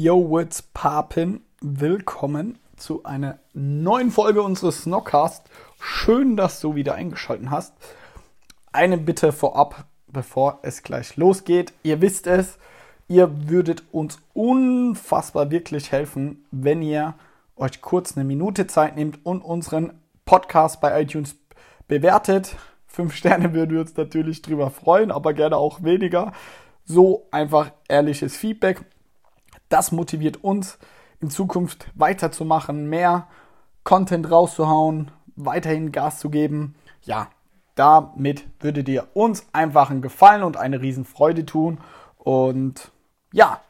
Yo, what's poppin'? Willkommen zu einer neuen Folge unseres Snockcast. Schön, dass du wieder eingeschaltet hast. Eine Bitte vorab, bevor es gleich losgeht. Ihr wisst es, ihr würdet uns unfassbar wirklich helfen, wenn ihr euch kurz eine Minute Zeit nehmt und unseren Podcast bei iTunes bewertet. Fünf Sterne würden wir uns natürlich drüber freuen, aber gerne auch weniger. So einfach ehrliches Feedback. Das motiviert uns in Zukunft weiterzumachen, mehr Content rauszuhauen, weiterhin Gas zu geben. Ja, damit würdet ihr uns einfach einen Gefallen und eine Riesenfreude tun. Und ja,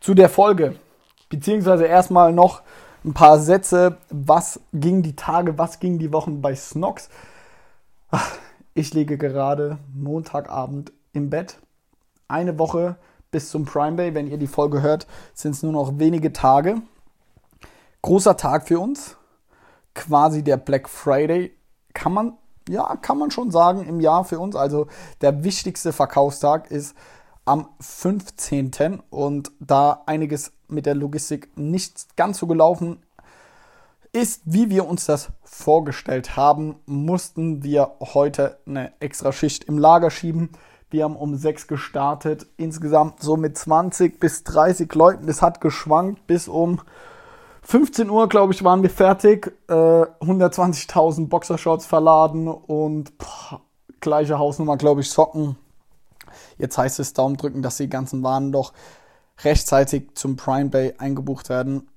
zu der Folge, beziehungsweise erstmal noch ein paar Sätze. Was ging die Tage, was ging die Wochen bei Snox? Ich liege gerade Montagabend im Bett. Eine Woche bis zum Prime Day. Wenn ihr die Folge hört, sind es nur noch wenige Tage. Großer Tag für uns. Quasi der Black Friday. Kann man, ja, kann man schon sagen, im Jahr für uns. Also der wichtigste Verkaufstag ist am 15. Und da einiges mit der Logistik nicht ganz so gelaufen ist, wie wir uns das vorgestellt haben, mussten wir heute eine extra Schicht im Lager schieben. Wir haben um 6 gestartet, insgesamt so mit 20 bis 30 Leuten. Es hat geschwankt bis um 15 Uhr, glaube ich, waren wir fertig. Äh, 120.000 Boxershorts verladen und boah, gleiche Hausnummer, glaube ich, Socken. Jetzt heißt es Daumen drücken, dass die ganzen Waren doch rechtzeitig zum Prime Bay eingebucht werden.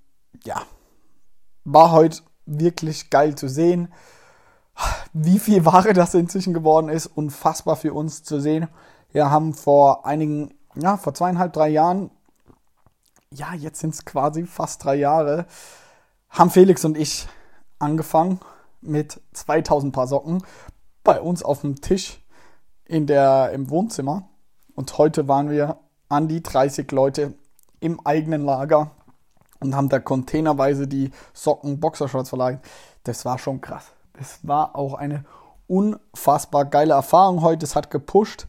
Ja, war heute wirklich geil zu sehen. Wie viel Ware das inzwischen geworden ist, unfassbar für uns zu sehen. Wir haben vor einigen, ja, vor zweieinhalb, drei Jahren, ja, jetzt sind es quasi fast drei Jahre, haben Felix und ich angefangen mit 2000 Paar Socken bei uns auf dem Tisch in der, im Wohnzimmer. Und heute waren wir an die 30 Leute im eigenen Lager und haben da containerweise die Socken, Boxershorts verlagert. Das war schon krass. Das war auch eine unfassbar geile Erfahrung heute. Es hat gepusht.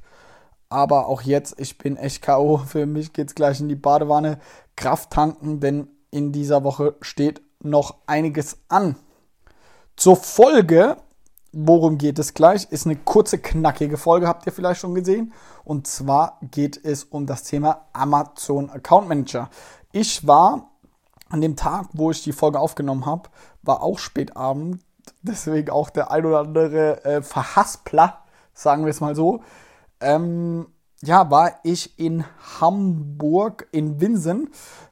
Aber auch jetzt, ich bin echt K.O. Für mich geht es gleich in die Badewanne. Kraft tanken, denn in dieser Woche steht noch einiges an. Zur Folge, worum geht es gleich, ist eine kurze, knackige Folge, habt ihr vielleicht schon gesehen. Und zwar geht es um das Thema Amazon Account Manager. Ich war an dem Tag, wo ich die Folge aufgenommen habe, war auch spätabend. Deswegen auch der ein oder andere äh, Verhaspler, sagen wir es mal so. Ähm, ja, war ich in Hamburg, in Winsen,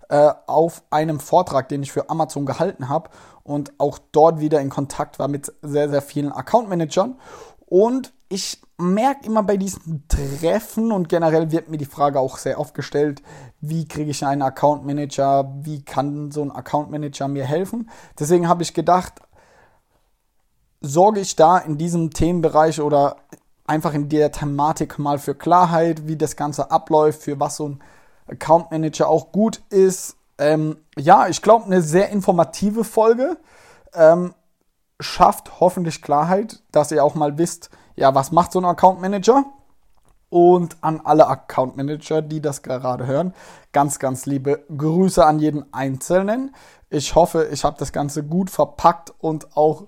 äh, auf einem Vortrag, den ich für Amazon gehalten habe und auch dort wieder in Kontakt war mit sehr, sehr vielen Account Managern. Und ich merke immer bei diesen Treffen und generell wird mir die Frage auch sehr oft gestellt, wie kriege ich einen Account Manager, wie kann so ein Account Manager mir helfen. Deswegen habe ich gedacht, sorge ich da in diesem Themenbereich oder einfach in der Thematik mal für Klarheit, wie das Ganze abläuft, für was so ein Account Manager auch gut ist. Ähm, ja, ich glaube, eine sehr informative Folge. Ähm, schafft hoffentlich Klarheit, dass ihr auch mal wisst, ja, was macht so ein Account Manager? Und an alle Account Manager, die das gerade hören, ganz, ganz liebe Grüße an jeden Einzelnen. Ich hoffe, ich habe das Ganze gut verpackt und auch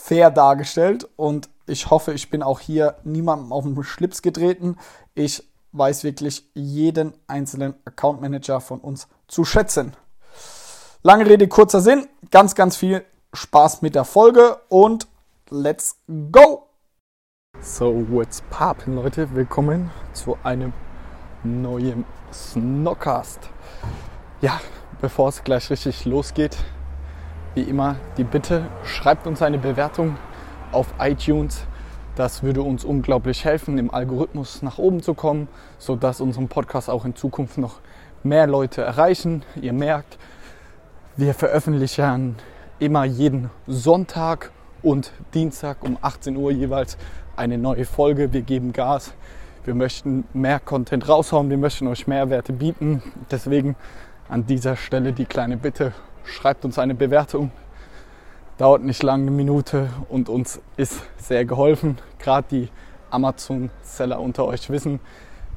fair dargestellt. Und ich hoffe, ich bin auch hier niemandem auf den Schlips getreten. Ich weiß wirklich jeden einzelnen Account Manager von uns zu schätzen. Lange Rede, kurzer Sinn. Ganz, ganz viel Spaß mit der Folge und let's go! So, what's poppin', Leute? Willkommen zu einem neuen Snockcast. Ja, bevor es gleich richtig losgeht, wie immer die Bitte, schreibt uns eine Bewertung auf iTunes. Das würde uns unglaublich helfen, im Algorithmus nach oben zu kommen, sodass unseren Podcast auch in Zukunft noch mehr Leute erreichen. Ihr merkt, wir veröffentlichen immer jeden Sonntag und Dienstag um 18 Uhr jeweils eine neue Folge. Wir geben Gas. Wir möchten mehr Content raushauen. Wir möchten euch Mehrwerte bieten. Deswegen an dieser Stelle die kleine Bitte. Schreibt uns eine Bewertung. Dauert nicht lange eine Minute und uns ist sehr geholfen. Gerade die Amazon-Seller unter euch wissen,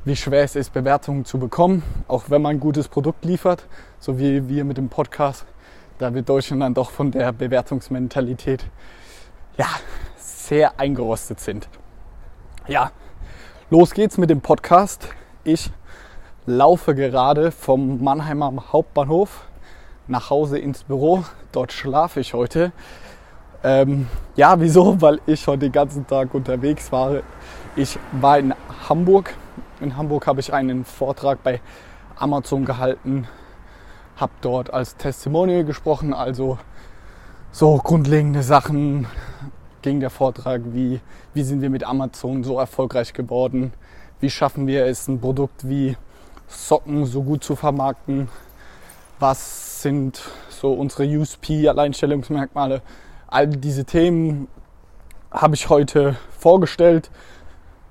wie schwer es ist, Bewertungen zu bekommen, auch wenn man ein gutes Produkt liefert, so wie wir mit dem Podcast. Da wir Deutschen dann doch von der Bewertungsmentalität ja, sehr eingerostet sind. Ja, los geht's mit dem Podcast. Ich laufe gerade vom Mannheimer Hauptbahnhof nach Hause ins Büro. Dort schlafe ich heute. Ähm, ja, wieso? Weil ich heute den ganzen Tag unterwegs war. Ich war in Hamburg. In Hamburg habe ich einen Vortrag bei Amazon gehalten, habe dort als Testimonial gesprochen, also so grundlegende Sachen ging der Vortrag, wie, wie sind wir mit Amazon so erfolgreich geworden, wie schaffen wir es, ein Produkt wie Socken so gut zu vermarkten, was sind so unsere USP, Alleinstellungsmerkmale, all diese Themen habe ich heute vorgestellt,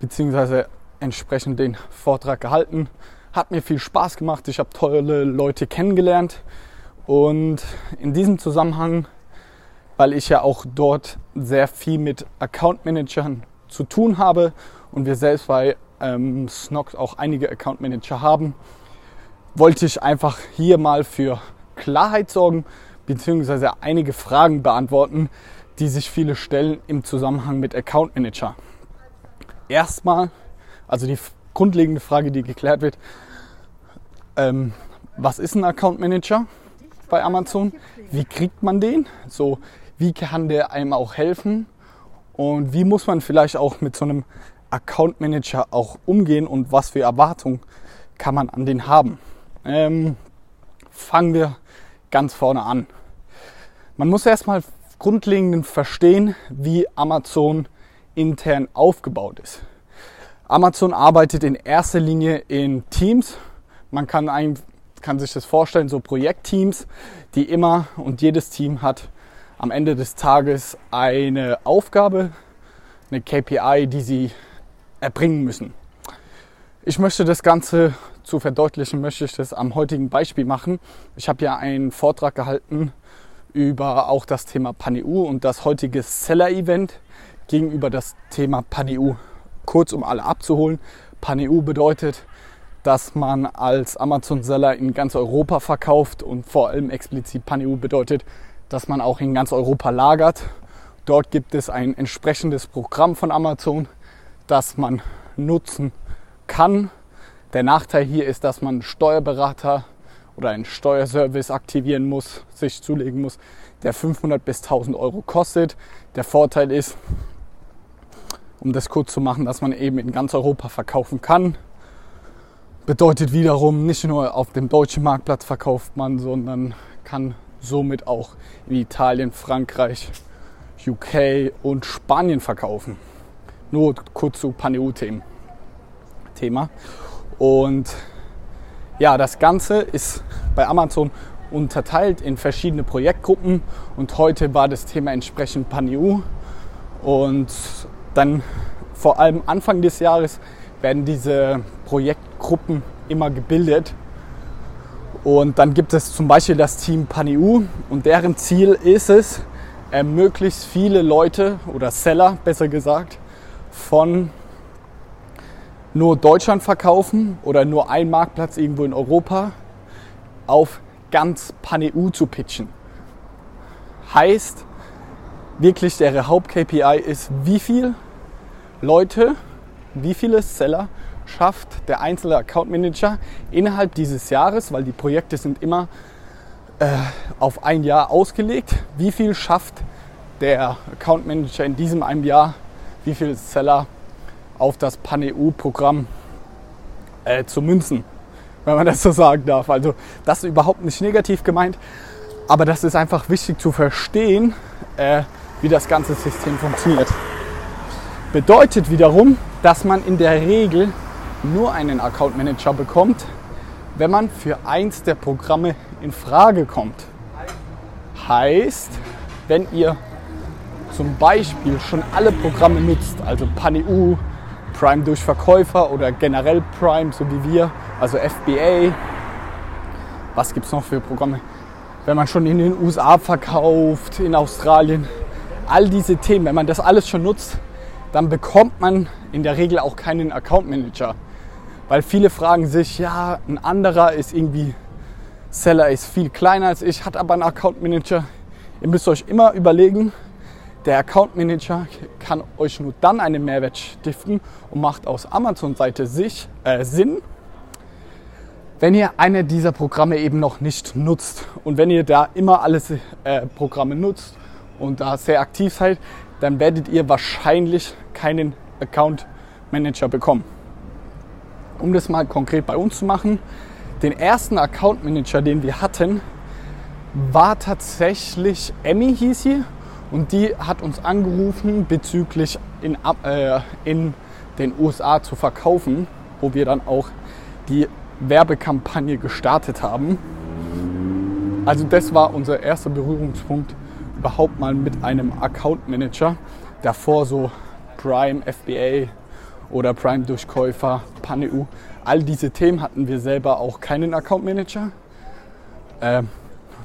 beziehungsweise entsprechend den Vortrag gehalten. Hat mir viel Spaß gemacht, ich habe tolle Leute kennengelernt. Und in diesem Zusammenhang, weil ich ja auch dort sehr viel mit Account Managern zu tun habe und wir selbst bei ähm, Snox auch einige Account Manager haben, wollte ich einfach hier mal für Klarheit sorgen, beziehungsweise einige Fragen beantworten, die sich viele stellen im Zusammenhang mit Account Manager. Erstmal, also die grundlegende Frage, die geklärt wird, ähm, was ist ein Account Manager bei Amazon? Wie kriegt man den? So, wie kann der einem auch helfen? Und wie muss man vielleicht auch mit so einem Account Manager auch umgehen und was für Erwartungen kann man an den haben? Ähm, fangen wir ganz vorne an. Man muss erstmal grundlegend verstehen, wie Amazon intern aufgebaut ist. Amazon arbeitet in erster Linie in Teams. Man kann, ein, kann sich das vorstellen, so Projektteams, die immer und jedes Team hat am Ende des Tages eine Aufgabe, eine KPI, die sie erbringen müssen. Ich möchte das Ganze zu verdeutlichen, möchte ich das am heutigen Beispiel machen. Ich habe ja einen Vortrag gehalten über auch das Thema PanEU und das heutige Seller-Event gegenüber das Thema PanEU. Kurz um alle abzuholen, PanEU bedeutet, dass man als Amazon-Seller in ganz Europa verkauft und vor allem explizit PanEU bedeutet, dass man auch in ganz Europa lagert. Dort gibt es ein entsprechendes Programm von Amazon, das man nutzen kann. Der Nachteil hier ist, dass man einen Steuerberater oder einen Steuerservice aktivieren muss, sich zulegen muss, der 500 bis 1000 Euro kostet. Der Vorteil ist, um das kurz zu machen, dass man eben in ganz Europa verkaufen kann. Bedeutet wiederum, nicht nur auf dem deutschen Marktplatz verkauft man, sondern kann somit auch in Italien, Frankreich, UK und Spanien verkaufen. Nur kurz zu Paneu-Thema. Und ja, das Ganze ist bei Amazon unterteilt in verschiedene Projektgruppen. Und heute war das Thema entsprechend PanEU und dann vor allem Anfang des Jahres werden diese Projektgruppen immer gebildet. Und dann gibt es zum Beispiel das Team PanEU und deren Ziel ist es, äh, möglichst viele Leute oder Seller besser gesagt von nur Deutschland verkaufen oder nur ein Marktplatz irgendwo in Europa auf ganz Pan-EU zu pitchen. Heißt, wirklich der Haupt-KPI ist, wie viele Leute, wie viele Seller schafft der einzelne Account Manager innerhalb dieses Jahres, weil die Projekte sind immer äh, auf ein Jahr ausgelegt, wie viel schafft der Account Manager in diesem einem Jahr, wie viele Seller auf das Pan-EU-Programm äh, zu münzen, wenn man das so sagen darf. Also das ist überhaupt nicht negativ gemeint, aber das ist einfach wichtig zu verstehen, äh, wie das ganze System funktioniert. Bedeutet wiederum, dass man in der Regel nur einen Account Manager bekommt, wenn man für eins der Programme in Frage kommt. Heißt, wenn ihr zum Beispiel schon alle Programme nutzt, also PanEU, Prime durch Verkäufer oder generell Prime, so wie wir, also FBA. Was gibt es noch für Programme? Wenn man schon in den USA verkauft, in Australien, all diese Themen, wenn man das alles schon nutzt, dann bekommt man in der Regel auch keinen Account Manager. Weil viele fragen sich, ja, ein anderer ist irgendwie, Seller ist viel kleiner als ich, hat aber einen Account Manager. Ihr müsst euch immer überlegen, der Account Manager kann euch nur dann einen Mehrwert stiften und macht aus Amazon-Seite äh, Sinn, wenn ihr eine dieser Programme eben noch nicht nutzt. Und wenn ihr da immer alle äh, Programme nutzt und da sehr aktiv seid, dann werdet ihr wahrscheinlich keinen Account Manager bekommen. Um das mal konkret bei uns zu machen, den ersten Account Manager, den wir hatten, war tatsächlich Emmy hieß sie und die hat uns angerufen bezüglich in, äh, in den USA zu verkaufen, wo wir dann auch die Werbekampagne gestartet haben. Also das war unser erster Berührungspunkt überhaupt mal mit einem Account Manager. Davor so Prime, FBA oder Prime Durchkäufer, PanEU. All diese Themen hatten wir selber auch keinen Account Manager. Äh,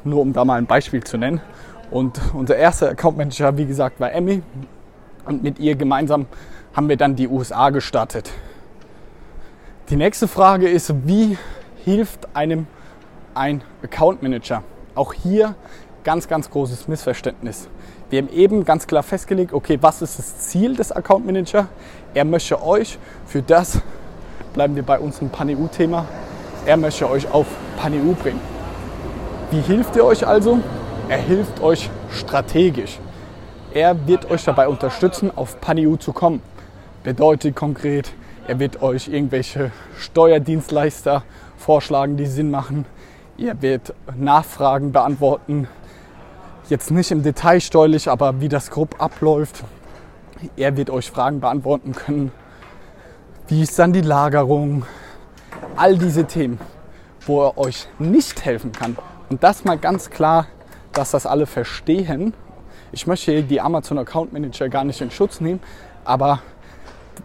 nur um da mal ein Beispiel zu nennen. Und unser erster Account Manager, wie gesagt, war Emmy. Und mit ihr gemeinsam haben wir dann die USA gestartet. Die nächste Frage ist, wie hilft einem ein Account Manager? Auch hier ganz, ganz großes Missverständnis. Wir haben eben ganz klar festgelegt, okay, was ist das Ziel des Account Manager? Er möchte euch für das, bleiben wir bei unserem PanEU-Thema, er möchte euch auf PanEU bringen. Wie hilft er euch also? Er hilft euch strategisch. Er wird euch dabei unterstützen, auf PanEU zu kommen. Bedeutet konkret, er wird euch irgendwelche Steuerdienstleister vorschlagen, die Sinn machen. Ihr wird Nachfragen beantworten. Jetzt nicht im Detail steuerlich, aber wie das grob abläuft. Er wird euch Fragen beantworten können. Wie ist dann die Lagerung? All diese Themen, wo er euch nicht helfen kann. Und das mal ganz klar, dass das alle verstehen. Ich möchte die Amazon Account Manager gar nicht in Schutz nehmen, aber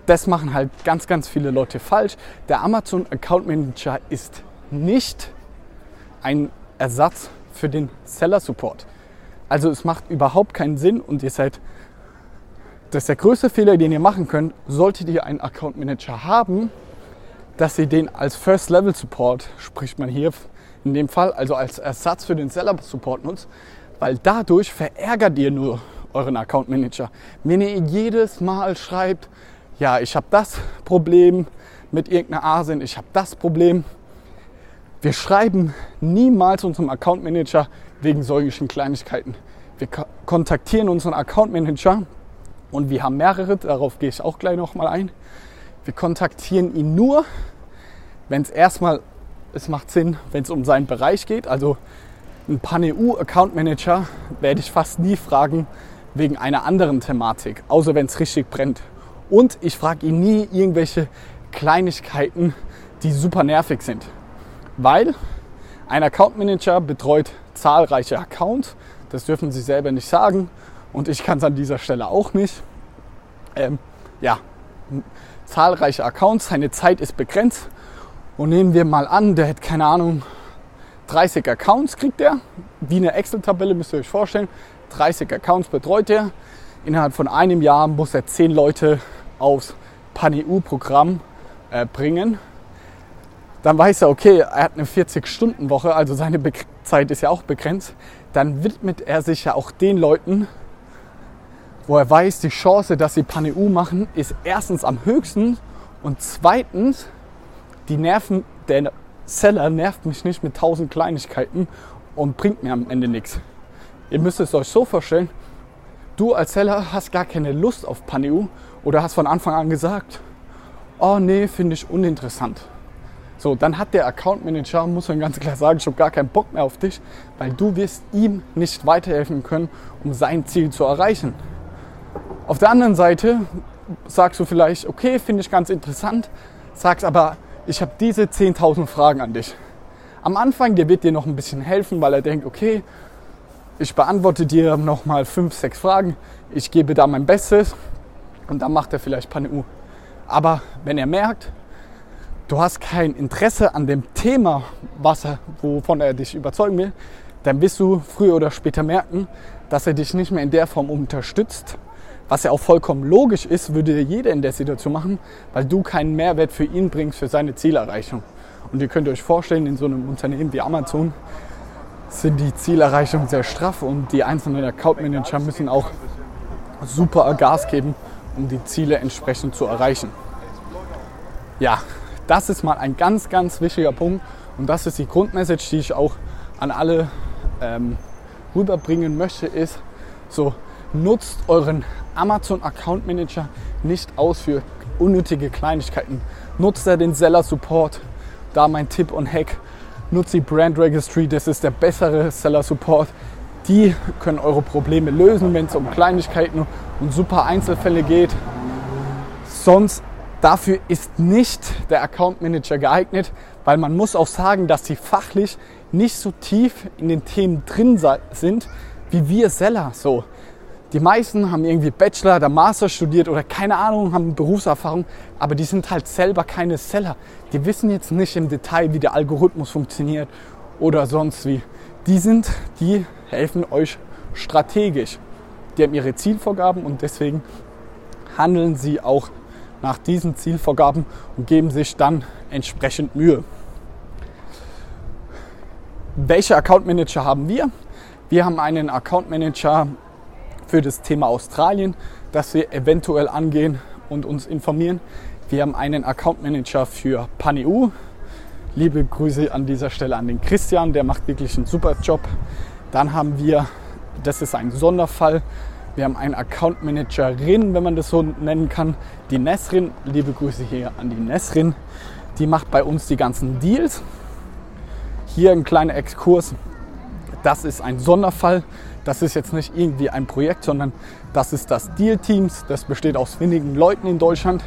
das machen halt ganz, ganz viele Leute falsch. Der Amazon Account Manager ist nicht ein Ersatz für den Seller Support. Also es macht überhaupt keinen Sinn und ihr seid, das ist der größte Fehler, den ihr machen könnt, solltet ihr einen Account Manager haben, dass ihr den als First Level Support, spricht man hier in dem Fall, also als Ersatz für den Seller Support nutzt, weil dadurch verärgert ihr nur euren Account Manager. Wenn ihr jedes Mal schreibt, ja, ich habe das Problem mit irgendeiner ASIN, ich habe das Problem. Wir schreiben niemals unserem Account Manager wegen solchen Kleinigkeiten. Wir kontaktieren unseren Account Manager und wir haben mehrere, darauf gehe ich auch gleich nochmal ein. Wir kontaktieren ihn nur, wenn es erstmal, es macht Sinn, wenn es um seinen Bereich geht. Also ein PanEU Account Manager werde ich fast nie fragen wegen einer anderen Thematik, außer wenn es richtig brennt. Und ich frage ihn nie irgendwelche Kleinigkeiten, die super nervig sind. Weil ein Account Manager betreut zahlreiche Accounts. Das dürfen sie selber nicht sagen. Und ich kann es an dieser Stelle auch nicht. Ähm, ja, zahlreiche Accounts, seine Zeit ist begrenzt. Und nehmen wir mal an, der hat keine Ahnung, 30 Accounts kriegt er. Wie eine Excel-Tabelle müsst ihr euch vorstellen. 30 Accounts betreut er. Innerhalb von einem Jahr muss er 10 Leute aufs PANEU-Programm äh, bringen, dann weiß er, okay, er hat eine 40-Stunden-Woche, also seine Be Zeit ist ja auch begrenzt, dann widmet er sich ja auch den Leuten, wo er weiß, die Chance, dass sie PANEU machen, ist erstens am höchsten und zweitens, die Nerven, der Seller nervt mich nicht mit tausend Kleinigkeiten und bringt mir am Ende nichts. Ihr müsst es euch so vorstellen, du als Seller hast gar keine Lust auf PANEU oder hast von Anfang an gesagt, oh nee, finde ich uninteressant. So, dann hat der Account Manager, muss man ganz klar sagen, ich habe gar keinen Bock mehr auf dich, weil du wirst ihm nicht weiterhelfen können, um sein Ziel zu erreichen. Auf der anderen Seite sagst du vielleicht, okay, finde ich ganz interessant, sagst aber, ich habe diese 10.000 Fragen an dich. Am Anfang, der wird dir noch ein bisschen helfen, weil er denkt, okay, ich beantworte dir noch mal fünf, sechs Fragen, ich gebe da mein Bestes und dann macht er vielleicht PanEU. Aber wenn er merkt, du hast kein Interesse an dem Thema, was er, wovon er dich überzeugen will, dann wirst du früher oder später merken, dass er dich nicht mehr in der Form unterstützt, Was ja auch vollkommen logisch ist, würde jeder in der Situation machen, weil du keinen Mehrwert für ihn bringst für seine Zielerreichung. Und ihr könnt euch vorstellen, in so einem Unternehmen wie Amazon sind die Zielerreichungen sehr straff und die einzelnen Account Manager müssen auch super Gas geben, um die Ziele entsprechend zu erreichen. Ja, das ist mal ein ganz, ganz wichtiger Punkt und das ist die Grundmessage, die ich auch an alle ähm, rüberbringen möchte, ist so, nutzt euren Amazon Account Manager nicht aus für unnötige Kleinigkeiten. Nutzt er den Seller Support. Da mein Tipp und Hack. Nutzt die Brand Registry, das ist der bessere Seller Support. Die können eure Probleme lösen, wenn es um Kleinigkeiten und super Einzelfälle geht. Sonst dafür ist nicht der Account Manager geeignet, weil man muss auch sagen, dass sie fachlich nicht so tief in den Themen drin sind wie wir Seller. So, die meisten haben irgendwie Bachelor oder Master studiert oder keine Ahnung, haben Berufserfahrung, aber die sind halt selber keine Seller. Die wissen jetzt nicht im Detail, wie der Algorithmus funktioniert oder sonst wie. Die sind, die helfen euch strategisch. Die haben ihre Zielvorgaben und deswegen handeln sie auch nach diesen Zielvorgaben und geben sich dann entsprechend Mühe. Welche Account Manager haben wir? Wir haben einen Account Manager für das Thema Australien, das wir eventuell angehen und uns informieren. Wir haben einen Account Manager für PanEU. Liebe Grüße an dieser Stelle an den Christian, der macht wirklich einen super Job. Dann haben wir, das ist ein Sonderfall, wir haben einen Account Managerin, wenn man das so nennen kann, die Nesrin. Liebe Grüße hier an die Nesrin. Die macht bei uns die ganzen Deals. Hier ein kleiner Exkurs. Das ist ein Sonderfall. Das ist jetzt nicht irgendwie ein Projekt, sondern das ist das Deal-Teams. Das besteht aus wenigen Leuten in Deutschland.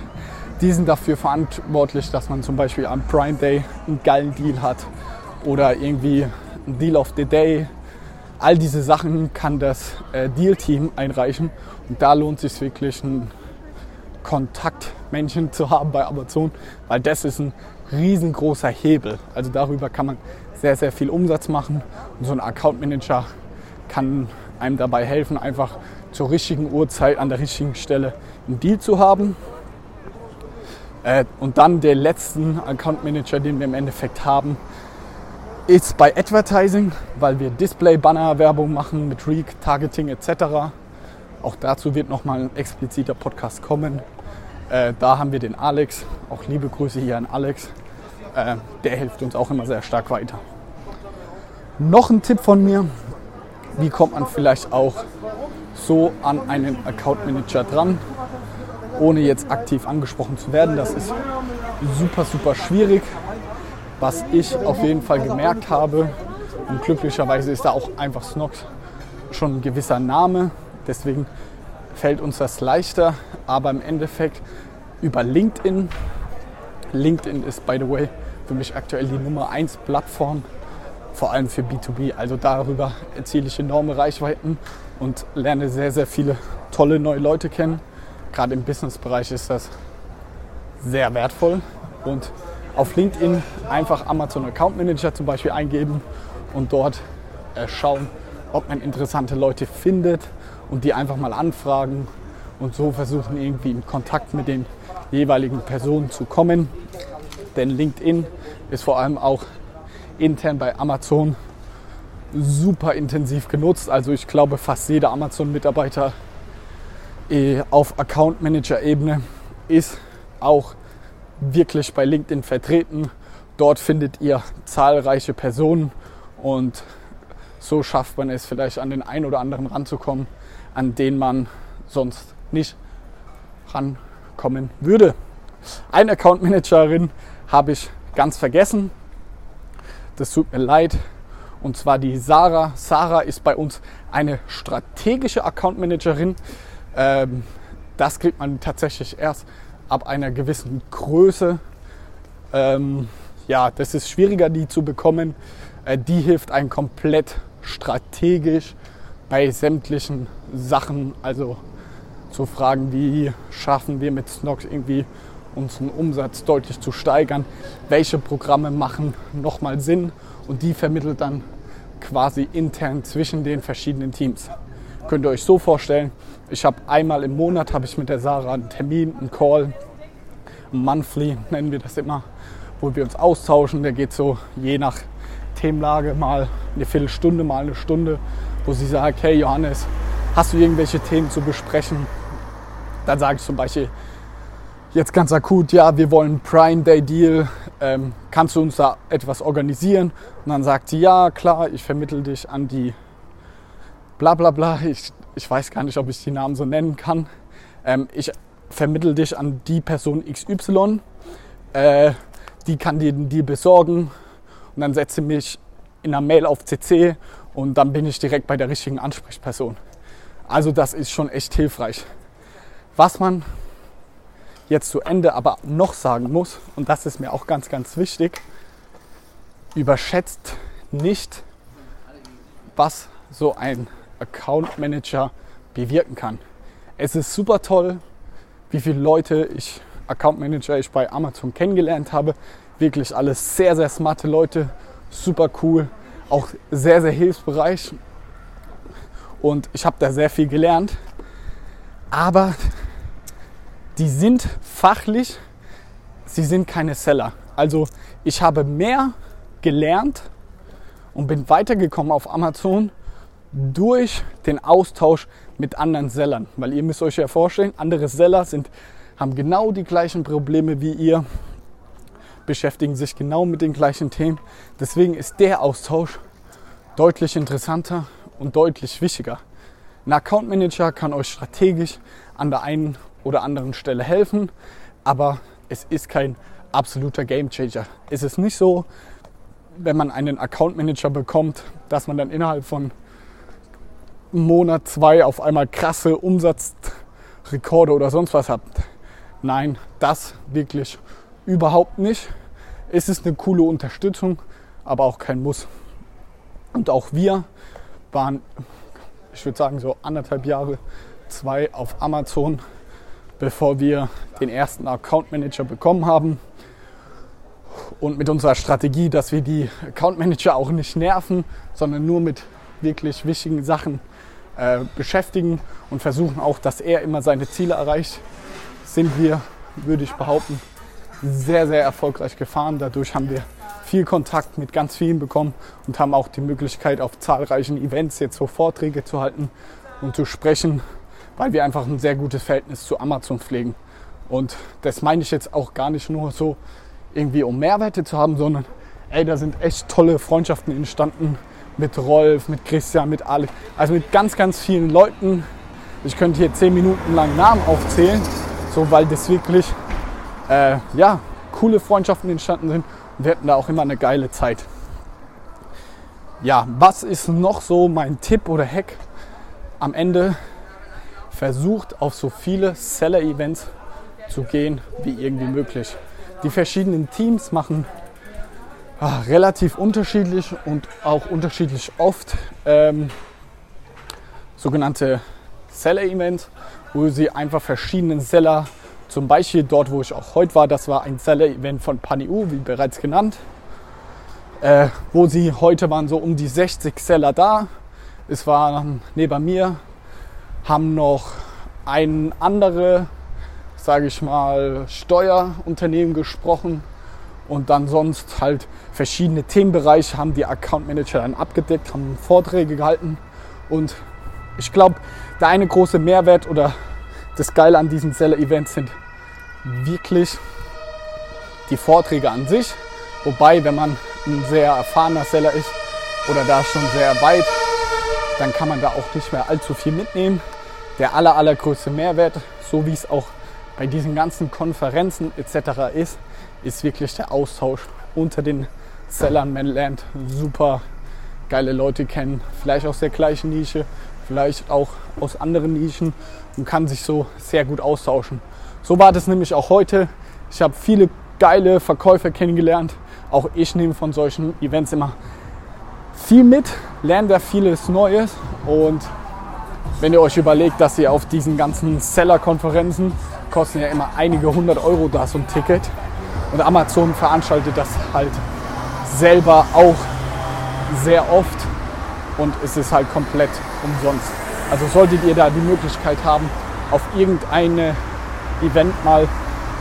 Die sind dafür verantwortlich, dass man zum Beispiel am Prime Day einen geilen Deal hat oder irgendwie ein Deal of the Day. All diese Sachen kann das äh, Deal-Team einreichen. Und da lohnt es sich wirklich, ein Kontaktmännchen zu haben bei Amazon, weil das ist ein riesengroßer Hebel. Also darüber kann man sehr, sehr viel Umsatz machen. Und so ein Account Manager kann einem dabei helfen, einfach zur richtigen Uhrzeit an der richtigen Stelle einen Deal zu haben. Äh, und dann der letzten Account Manager, den wir im Endeffekt haben, ist bei Advertising, weil wir Display-Banner-Werbung machen mit Reek, Targeting etc. Auch dazu wird nochmal ein expliziter Podcast kommen. Äh, da haben wir den Alex, auch liebe Grüße hier an Alex. Äh, der hilft uns auch immer sehr stark weiter. Noch ein Tipp von mir, wie kommt man vielleicht auch so an einen Account Manager dran, ohne jetzt aktiv angesprochen zu werden. Das ist super, super schwierig. Was ich auf jeden Fall gemerkt habe, und glücklicherweise ist da auch einfach Snox schon ein gewisser Name, deswegen fällt uns das leichter, aber im Endeffekt über LinkedIn. LinkedIn ist, by the way, für mich aktuell die Nummer 1 Plattform, vor allem für B2B. Also darüber erziele ich enorme Reichweiten und lerne sehr, sehr viele tolle neue Leute kennen. Gerade im Businessbereich ist das sehr wertvoll. Und auf LinkedIn einfach Amazon Account Manager zum Beispiel eingeben und dort äh, schauen, ob man interessante Leute findet und die einfach mal anfragen und so versuchen irgendwie in Kontakt mit den jeweiligen Personen zu kommen. Denn LinkedIn ist vor allem auch intern bei Amazon super intensiv genutzt. Also ich glaube, fast jeder Amazon-Mitarbeiter eh, auf Account Manager-Ebene ist auch wirklich bei LinkedIn vertreten. Dort findet ihr zahlreiche Personen und so schafft man es vielleicht an den einen oder anderen ranzukommen, an den man sonst nicht rankommen würde. Eine Account Managerin habe ich ganz vergessen. Das tut mir leid. Und zwar die Sarah. Sarah ist bei uns eine strategische Account Managerin. Ähm, das kriegt man tatsächlich erst ab einer gewissen Größe. Ähm, ja, das ist schwieriger, die zu bekommen. Äh, die hilft einem komplett strategisch bei sämtlichen Sachen. Also so Fragen wie schaffen wir mit Snox irgendwie unseren Umsatz deutlich zu steigern, welche Programme machen nochmal Sinn und die vermittelt dann quasi intern zwischen den verschiedenen Teams. könnt ihr euch so vorstellen, ich habe einmal im Monat habe ich mit der Sarah einen Termin, einen Call, ein Monthly nennen wir das immer, wo wir uns austauschen. Der geht so je nach Themenlage mal eine Viertelstunde, mal eine Stunde, wo sie sagt, hey Johannes, hast du irgendwelche Themen zu besprechen? Dann sage ich zum Beispiel, jetzt ganz akut, ja, wir wollen Prime Day Deal, ähm, kannst du uns da etwas organisieren? Und dann sagt sie, ja, klar, ich vermittel dich an die bla bla bla, ich, ich weiß gar nicht, ob ich die Namen so nennen kann. Ähm, ich vermittel dich an die Person XY, äh, die kann dir den Deal besorgen und dann setze mich in einer Mail auf CC und dann bin ich direkt bei der richtigen Ansprechperson. Also das ist schon echt hilfreich. Was man jetzt zu Ende aber noch sagen muss, und das ist mir auch ganz, ganz wichtig, überschätzt nicht, was so ein Account Manager bewirken kann. Es ist super toll, wie viele Leute ich Account Manager ich bei Amazon kennengelernt habe. Wirklich alles sehr, sehr smarte Leute, super cool, auch sehr, sehr hilfsbereich. Und ich habe da sehr viel gelernt. Aber die sind fachlich, sie sind keine Seller. Also ich habe mehr gelernt und bin weitergekommen auf Amazon durch den Austausch mit anderen Sellern. Weil ihr müsst euch ja vorstellen, andere Seller sind, haben genau die gleichen Probleme wie ihr, beschäftigen sich genau mit den gleichen Themen. Deswegen ist der Austausch deutlich interessanter und deutlich wichtiger. Ein Account Manager kann euch strategisch an der einen oder anderen Stelle helfen, aber es ist kein absoluter Game Changer. Es ist nicht so, wenn man einen Account Manager bekommt, dass man dann innerhalb von Monat, zwei auf einmal krasse Umsatzrekorde oder sonst was habt. Nein, das wirklich überhaupt nicht. Es ist eine coole Unterstützung, aber auch kein Muss. Und auch wir waren, ich würde sagen, so anderthalb Jahre, zwei auf Amazon, bevor wir den ersten Account Manager bekommen haben. Und mit unserer Strategie, dass wir die Account Manager auch nicht nerven, sondern nur mit wirklich wichtigen Sachen äh, beschäftigen und versuchen auch, dass er immer seine Ziele erreicht, sind wir, würde ich behaupten, sehr, sehr erfolgreich gefahren. Dadurch haben wir viel Kontakt mit ganz vielen bekommen und haben auch die Möglichkeit, auf zahlreichen Events jetzt so Vorträge zu halten und zu sprechen, weil wir einfach ein sehr gutes Verhältnis zu Amazon pflegen. Und das meine ich jetzt auch gar nicht nur so irgendwie, um Mehrwerte zu haben, sondern ey, da sind echt tolle Freundschaften entstanden mit Rolf, mit Christian, mit Alex, also mit ganz, ganz vielen Leuten. Ich könnte hier zehn Minuten lang Namen aufzählen, so weil das wirklich äh, ja, coole Freundschaften entstanden sind und wir hatten da auch immer eine geile Zeit. Ja, was ist noch so mein Tipp oder Hack? Am Ende versucht auf so viele Seller-Events zu gehen wie irgendwie möglich. Die verschiedenen Teams machen ah, relativ unterschiedlich und auch unterschiedlich oft ähm, sogenannte Seller-Events, wo sie einfach verschiedenen Seller, zum Beispiel dort, wo ich auch heute war, das war ein Seller-Event von PaniU, wie bereits genannt, äh, wo sie heute waren so um die 60 Seller da. Es waren neben mir, haben noch ein andere, sage ich mal, Steuerunternehmen gesprochen und dann sonst halt verschiedene Themenbereiche haben die Account Manager dann abgedeckt, haben Vorträge gehalten und ich glaube, der eine große Mehrwert oder das Geile an diesen Seller-Events sind wirklich die Vorträge an sich. Wobei, wenn man ein sehr erfahrener Seller ist oder da schon sehr weit, dann kann man da auch nicht mehr allzu viel mitnehmen. Der aller, allergrößte Mehrwert, so wie es auch bei diesen ganzen Konferenzen etc. ist, ist wirklich der Austausch unter den Sellern. Man lernt super geile Leute kennen, vielleicht aus der gleichen Nische, vielleicht auch aus anderen Nischen und kann sich so sehr gut austauschen. So war das nämlich auch heute. Ich habe viele geile Verkäufer kennengelernt. Auch ich nehme von solchen Events immer viel mit, lerne da vieles Neues und wenn ihr euch überlegt, dass ihr auf diesen ganzen Seller-Konferenzen kosten ja immer einige hundert Euro da so ein Ticket und Amazon veranstaltet das halt selber auch sehr oft und es ist halt komplett umsonst. Also solltet ihr da die Möglichkeit haben, auf irgendeine Event mal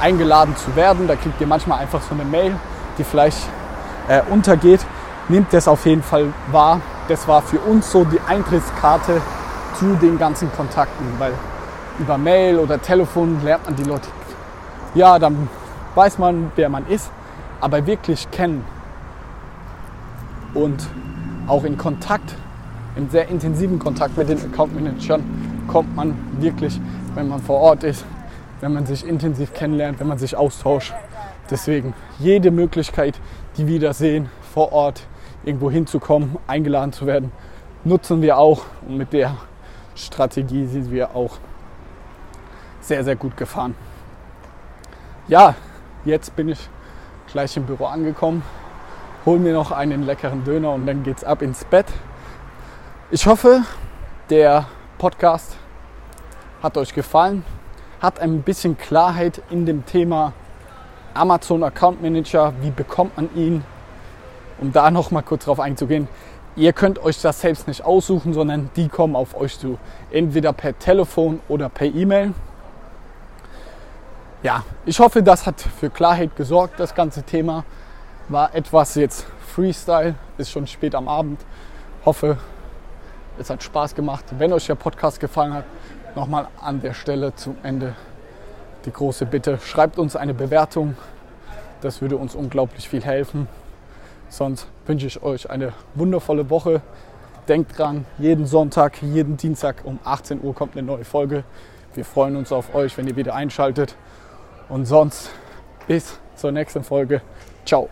eingeladen zu werden, da kriegt ihr manchmal einfach so eine Mail, die vielleicht äh, untergeht. Nehmt das auf jeden Fall wahr. Das war für uns so die Eintrittskarte zu den ganzen Kontakten, weil über Mail oder Telefon lernt man die Leute. Ja, dann weiß man, wer man ist, aber wirklich kennen und auch in Kontakt, in sehr intensiven Kontakt mit den Account Managern kommt man wirklich, wenn man vor Ort ist, wenn man sich intensiv kennenlernt, wenn man sich austauscht. Deswegen jede Möglichkeit, die wir da sehen, vor Ort irgendwo hinzukommen, eingeladen zu werden, nutzen wir auch. Und mit der Strategie sind wir auch sehr, sehr gut gefahren. Ja, jetzt bin ich gleich im Büro angekommen, hole mir noch einen leckeren Döner und dann geht's ab ins Bett. Ich hoffe, der Podcast hat euch gefallen, hat ein bisschen Klarheit in dem Thema Amazon Account Manager, wie bekommt man ihn, um da noch mal kurz drauf einzugehen. Ihr könnt euch das selbst nicht aussuchen, sondern die kommen auf euch zu. Entweder per Telefon oder per E-Mail. Ja, ich hoffe, das hat für Klarheit gesorgt. Das ganze Thema war etwas jetzt Freestyle, ist schon spät am Abend. Hoffe, es hat Spaß gemacht. Wenn euch der Podcast gefallen hat, nochmal an der Stelle zum Ende die große Bitte, schreibt uns eine Bewertung. Das würde uns unglaublich viel helfen. Sonst wünsche ich euch eine wundervolle Woche. Denkt dran, jeden Sonntag, jeden Dienstag um 18 Uhr kommt eine neue Folge. Wir freuen uns auf euch, wenn ihr wieder einschaltet. Und sonst bis zur nächsten Folge. Ciao.